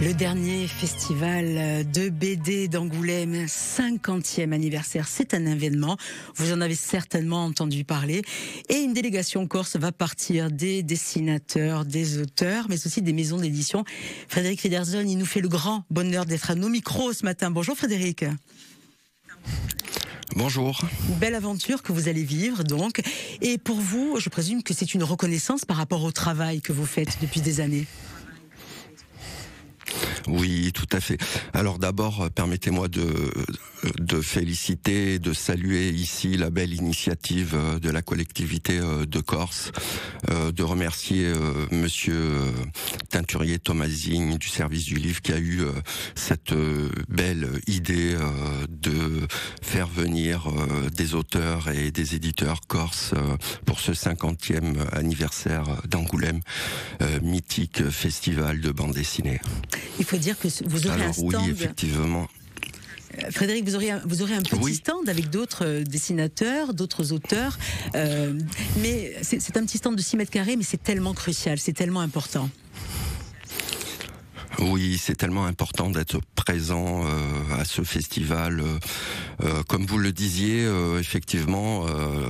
Le dernier festival de BD d'Angoulême, 50e anniversaire, c'est un événement. Vous en avez certainement entendu parler. Et une délégation corse va partir des dessinateurs, des auteurs, mais aussi des maisons d'édition. Frédéric Federson, il nous fait le grand bonheur d'être à nos micros ce matin. Bonjour Frédéric. Bonjour. Belle aventure que vous allez vivre donc. Et pour vous, je présume que c'est une reconnaissance par rapport au travail que vous faites depuis des années. Oui, tout à fait. Alors d'abord, euh, permettez-moi de, de féliciter, de saluer ici la belle initiative euh, de la collectivité euh, de Corse, de remercier Monsieur Teinturier Thomasine du service du livre qui a eu cette belle idée de faire venir des auteurs et des éditeurs corses pour ce 50e anniversaire d'Angoulême, mythique festival de bande dessinée. Dire que vous aurez un stand. Oui, effectivement. Euh, Frédéric, vous aurez un, vous aurez un petit stand avec d'autres euh, dessinateurs, d'autres auteurs, euh, mais c'est un petit stand de 6 mètres carrés, mais c'est tellement crucial, c'est tellement important. Oui, c'est tellement important d'être présent euh, à ce festival. Euh, euh, comme vous le disiez, effectivement,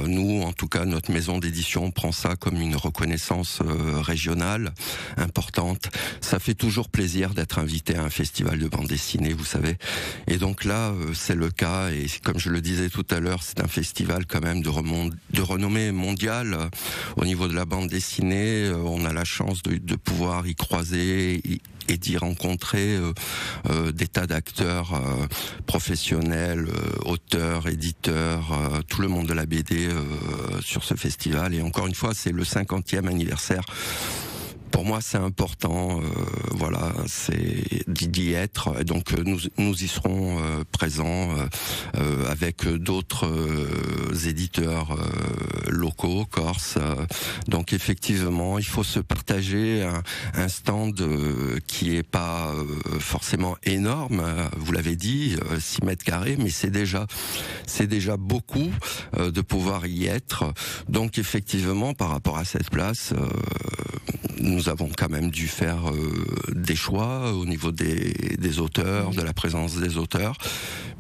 nous, en tout cas, notre maison d'édition prend ça comme une reconnaissance régionale importante. Ça fait toujours plaisir d'être invité à un festival de bande dessinée, vous savez. Et donc là, c'est le cas. Et comme je le disais tout à l'heure, c'est un festival quand même de, renommée mondiale au niveau de la bande dessinée. on a la chance de, de pouvoir y croiser et d'y rencontrer euh, euh, des tas d'acteurs euh, professionnels, auteurs, éditeurs, tout le monde de la BD sur ce festival. Et encore une fois, c'est le 50e anniversaire pour moi, c'est important. Euh, voilà, c'est d'y être. donc, euh, nous, nous y serons euh, présents avec d'autres éditeurs locaux, corse. donc, effectivement, il faut se partager un, un stand qui est pas forcément énorme. Vous l'avez dit, 6 mètres carrés, mais c'est déjà, c'est déjà beaucoup de pouvoir y être. Donc, effectivement, par rapport à cette place nous avons quand même dû faire euh, des choix au niveau des, des, auteurs, de la présence des auteurs.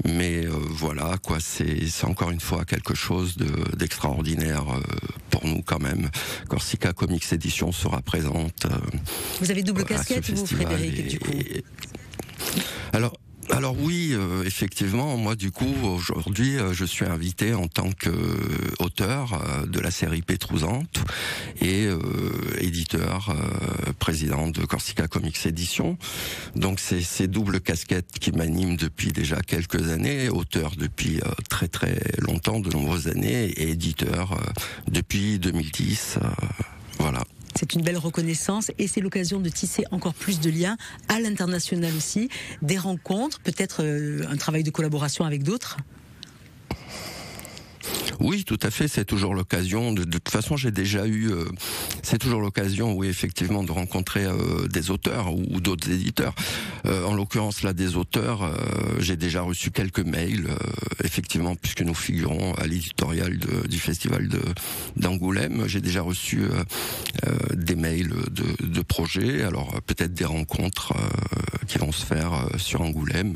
Mais euh, voilà, quoi, c'est encore une fois quelque chose d'extraordinaire euh, pour nous quand même. Corsica Comics Edition sera présente. vous avez double casquette, vous, Frédéric, du coup. Alors oui, euh, effectivement, moi du coup aujourd'hui euh, je suis invité en tant qu'auteur euh, de la série Pétrousante et éditeur, président de Corsica Comics Édition. Donc c'est ces doubles casquettes qui m'animent depuis déjà quelques années, auteur depuis très très longtemps, de nombreuses années, et éditeur depuis 2010. voilà. C'est une belle reconnaissance et c'est l'occasion de tisser encore plus de liens à l'international aussi, des rencontres, peut-être euh, un travail de collaboration avec d'autres. Oui, tout à fait. C'est toujours l'occasion. De, toute façon, j'ai déjà eu. Euh, c'est toujours l'occasion, oui, effectivement, de rencontrer euh, des auteurs ou, d'autres éditeurs. Euh, en l'occurrence, là, des auteurs. j'ai déjà reçu quelques mails, effectivement, puisque nous figurons à l'éditorial du festival d'Angoulême. J'ai déjà reçu des mails de, de projets. Alors peut-être des rencontres qui vont se faire sur Angoulême.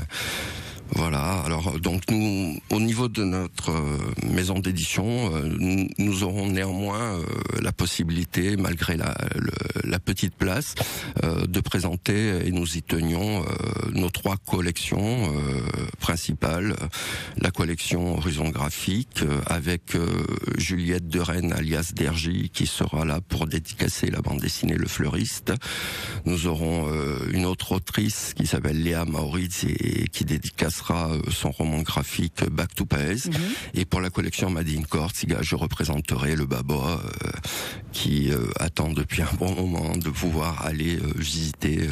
Voilà. Alors donc nous, au niveau de notre euh, maison d'édition, euh, nous, aurons néanmoins euh, la possibilité, malgré la, petite place, de présenter et nous y tenions nos trois collections principales. La collection Horizon Graphique avec Juliette de Rennes alias Dergy qui sera là pour dédicacer la bande dessinée Le Fleuriste. Nous aurons une autre autrice qui s'appelle Léa Mauritz et qui dédicacera euh, son roman graphique Back to Paez. Mhm. Et pour la collection Madine Court, je représenterai le Baba euh, qui euh, attend depuis un bon moment de pouvoir aller visiter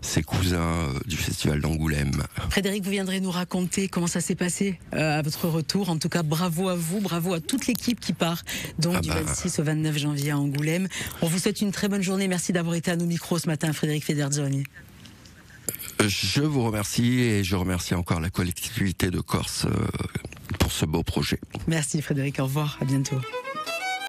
ses cousins du festival d'Angoulême. Frédéric, vous viendrez nous raconter comment ça s'est passé à votre retour. En tout cas, bravo à vous, bravo à toute l'équipe qui part donc ah du 26 bah. au 29 janvier à Angoulême. On vous souhaite une très bonne journée. Merci d'avoir été à nos micros ce matin, Frédéric Federzoni. Je vous remercie et je remercie encore la collectivité de Corse euh, pour ce beau projet. Merci Frédéric, au revoir, à bientôt.